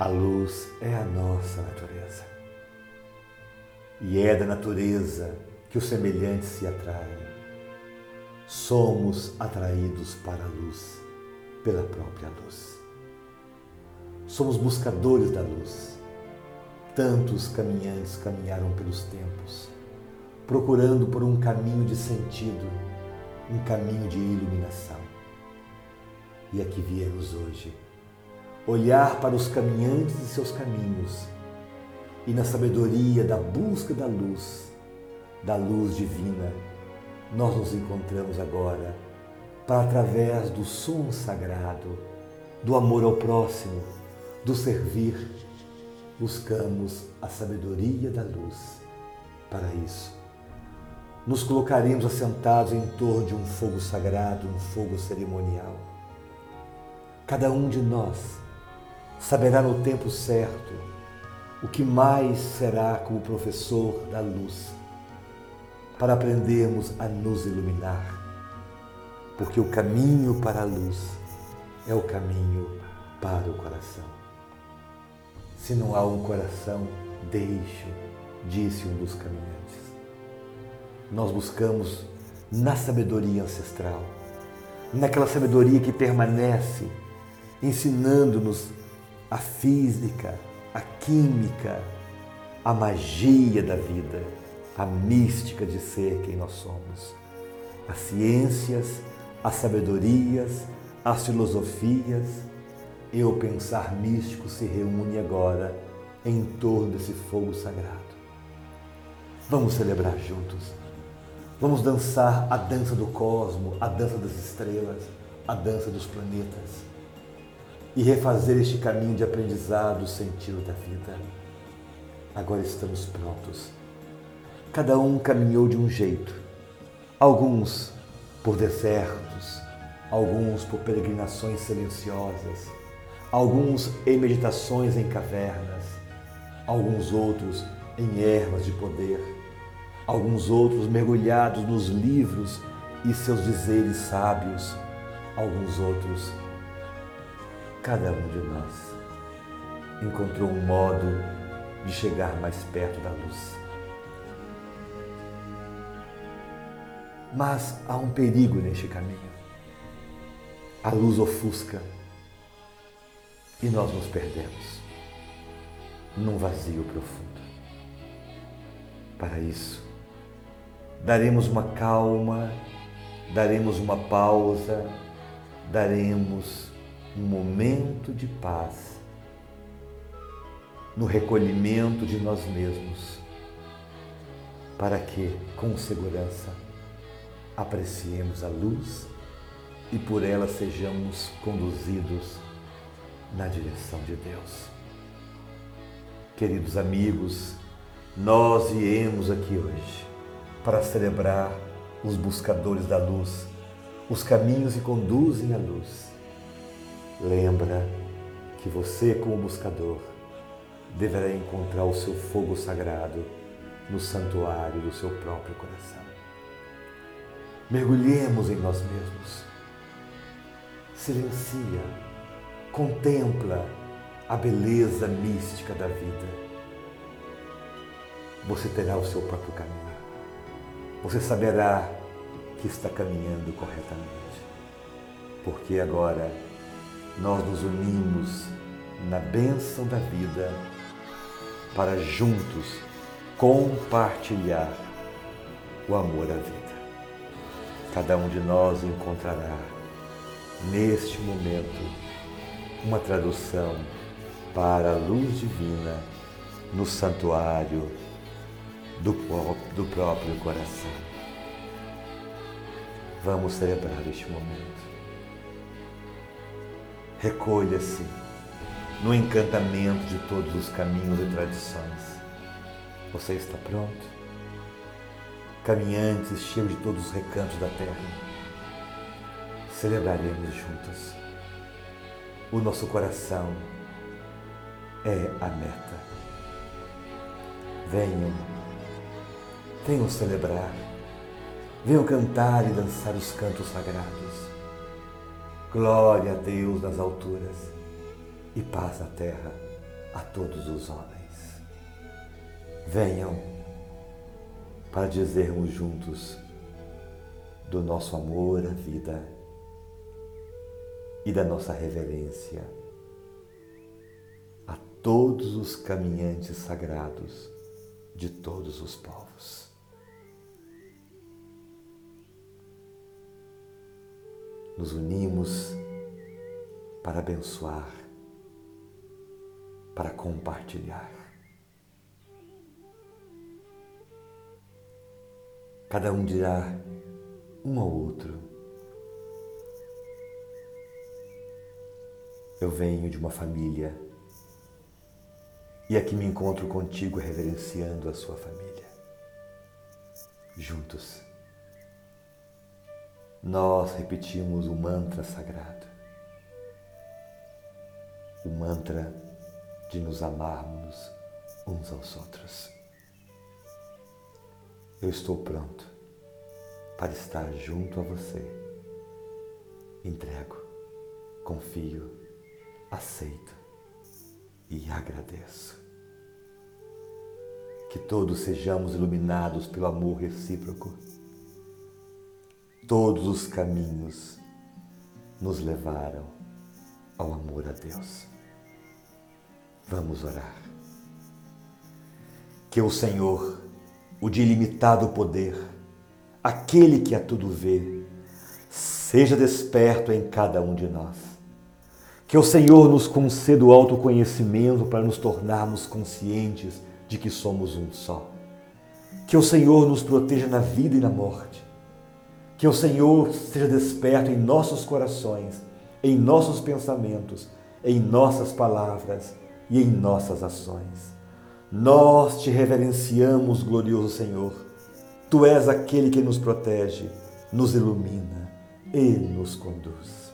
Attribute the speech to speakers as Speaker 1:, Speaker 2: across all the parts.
Speaker 1: A luz é a nossa natureza. E é da natureza que os semelhantes se atraem. Somos atraídos para a luz pela própria luz. Somos buscadores da luz. Tantos caminhantes caminharam pelos tempos, procurando por um caminho de sentido, um caminho de iluminação. E aqui viemos hoje olhar para os caminhantes de seus caminhos e na sabedoria da busca da luz, da luz divina, nós nos encontramos agora para através do som sagrado, do amor ao próximo, do servir, buscamos a sabedoria da luz. Para isso, nos colocaremos assentados em torno de um fogo sagrado, um fogo cerimonial. Cada um de nós saberá no tempo certo o que mais será como professor da luz, para aprendermos a nos iluminar, porque o caminho para a luz é o caminho para o coração. Se não há um coração, deixe, disse um dos caminhantes. Nós buscamos na sabedoria ancestral, naquela sabedoria que permanece ensinando-nos a física, a química, a magia da vida, a mística de ser quem nós somos. As ciências, as sabedorias, as filosofias e o pensar místico se reúne agora em torno desse fogo sagrado. Vamos celebrar juntos. Vamos dançar a dança do cosmo, a dança das estrelas, a dança dos planetas e refazer este caminho de aprendizado, sentido da vida. Agora estamos prontos. Cada um caminhou de um jeito. Alguns por desertos, alguns por peregrinações silenciosas, alguns em meditações em cavernas, alguns outros em ervas de poder, alguns outros mergulhados nos livros e seus dizeres sábios, alguns outros cada um de nós encontrou um modo de chegar mais perto da luz. Mas há um perigo neste caminho. A luz ofusca e nós nos perdemos num vazio profundo. Para isso, daremos uma calma, daremos uma pausa, daremos um momento de paz, no recolhimento de nós mesmos, para que, com segurança, apreciemos a luz e por ela sejamos conduzidos na direção de Deus. Queridos amigos, nós viemos aqui hoje para celebrar os buscadores da luz, os caminhos que conduzem à luz Lembra que você, como buscador, deverá encontrar o seu fogo sagrado no santuário do seu próprio coração. Mergulhemos em nós mesmos. Silencia, contempla a beleza mística da vida. Você terá o seu próprio caminho. Você saberá que está caminhando corretamente. Porque agora nós nos unimos na bênção da vida para juntos compartilhar o amor à vida. Cada um de nós encontrará neste momento uma tradução para a luz divina no santuário do, do próprio coração. Vamos celebrar este momento. Recolha-se no encantamento de todos os caminhos e tradições. Você está pronto? Caminhantes cheios de todos os recantos da terra. Celebraremos juntos. O nosso coração é a meta. Venham, venham celebrar, venham cantar e dançar os cantos sagrados Glória a Deus nas alturas e paz na terra a todos os homens. Venham para dizermos juntos do nosso amor à vida e da nossa reverência a todos os caminhantes sagrados de todos os povos. Nos unimos para abençoar, para compartilhar. Cada um dirá um ao outro: Eu venho de uma família e aqui me encontro contigo reverenciando a sua família. Juntos, nós repetimos o mantra sagrado, o mantra de nos amarmos uns aos outros. Eu estou pronto para estar junto a você. Entrego, confio, aceito e agradeço. Que todos sejamos iluminados pelo amor recíproco. Todos os caminhos nos levaram ao amor a Deus. Vamos orar. Que o Senhor o de ilimitado poder, aquele que a tudo vê, seja desperto em cada um de nós. Que o Senhor nos conceda o autoconhecimento para nos tornarmos conscientes de que somos um só. Que o Senhor nos proteja na vida e na morte. Que o Senhor seja desperto em nossos corações, em nossos pensamentos, em nossas palavras e em nossas ações. Nós te reverenciamos, glorioso Senhor. Tu és aquele que nos protege, nos ilumina e nos conduz.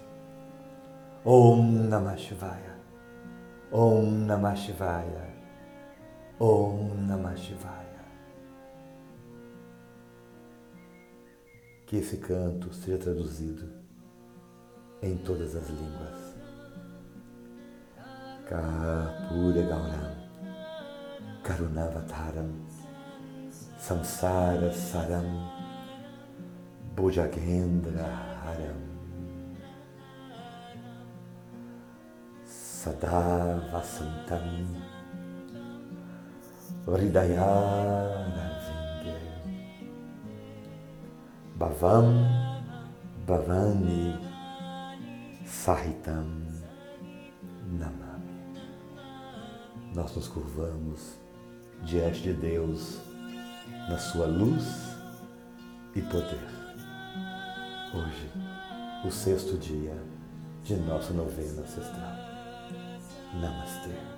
Speaker 1: Om Namah Shivaya. Om Namah Shivaya. Om Namah Shivaya. Que esse canto seja traduzido em todas as línguas. Kapura Gauram. Karunavataram, Samsara Saram, Bhujagendra Haram, Sada Vasantam, Hridayara Bhavam Bhavani Sahitam Namami. Nós nos curvamos diante de Deus na sua luz e poder. Hoje, o sexto dia de nossa novena ancestral. Namastê.